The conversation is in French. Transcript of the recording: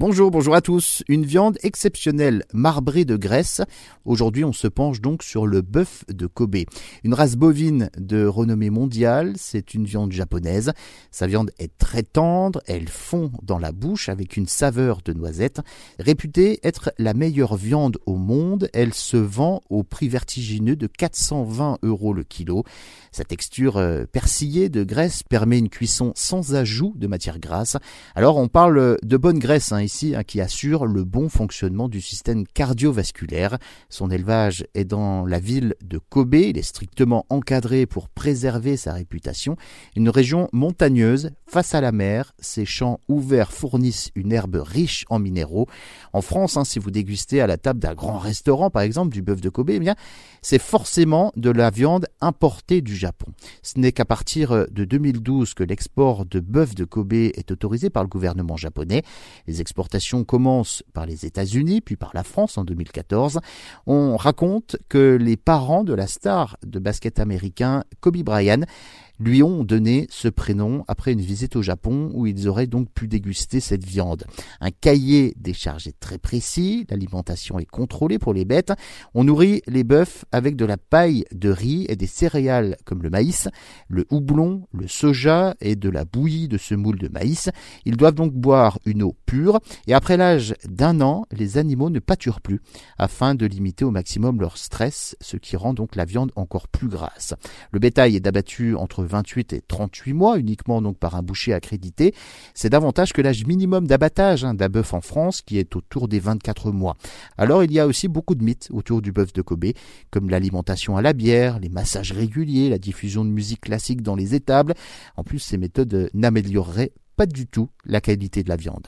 Bonjour, bonjour à tous. Une viande exceptionnelle, marbrée de graisse. Aujourd'hui, on se penche donc sur le bœuf de Kobe. Une race bovine de renommée mondiale, c'est une viande japonaise. Sa viande est très tendre, elle fond dans la bouche avec une saveur de noisette. Réputée être la meilleure viande au monde, elle se vend au prix vertigineux de 420 euros le kilo. Sa texture euh, persillée de graisse permet une cuisson sans ajout de matière grasse. Alors on parle de bonne graisse hein, Hein, qui assure le bon fonctionnement du système cardiovasculaire. Son élevage est dans la ville de Kobe. Il est strictement encadré pour préserver sa réputation. Une région montagneuse face à la mer. Ses champs ouverts fournissent une herbe riche en minéraux. En France, hein, si vous dégustez à la table d'un grand restaurant, par exemple, du bœuf de Kobe, eh bien, c'est forcément de la viande importée du Japon. Ce n'est qu'à partir de 2012 que l'export de bœuf de Kobe est autorisé par le gouvernement japonais. Les exportations commencent par les États-Unis, puis par la France en 2014. On raconte que les parents de la star de basket américain Kobe Bryant lui ont donné ce prénom après une visite au Japon où ils auraient donc pu déguster cette viande. Un cahier des charges est très précis, l'alimentation est contrôlée pour les bêtes. On nourrit les bœufs avec de la paille de riz et des céréales comme le maïs, le houblon, le soja et de la bouillie de semoule de maïs. Ils doivent donc boire une eau pure et après l'âge d'un an, les animaux ne pâturent plus afin de limiter au maximum leur stress, ce qui rend donc la viande encore plus grasse. Le bétail est abattu entre 28 et 38 mois, uniquement donc par un boucher accrédité. C'est davantage que l'âge minimum d'abattage hein, d'un bœuf en France, qui est autour des 24 mois. Alors il y a aussi beaucoup de mythes autour du bœuf de Kobe, comme l'alimentation à la bière, les massages réguliers, la diffusion de musique classique dans les étables. En plus, ces méthodes n'amélioreraient pas du tout la qualité de la viande.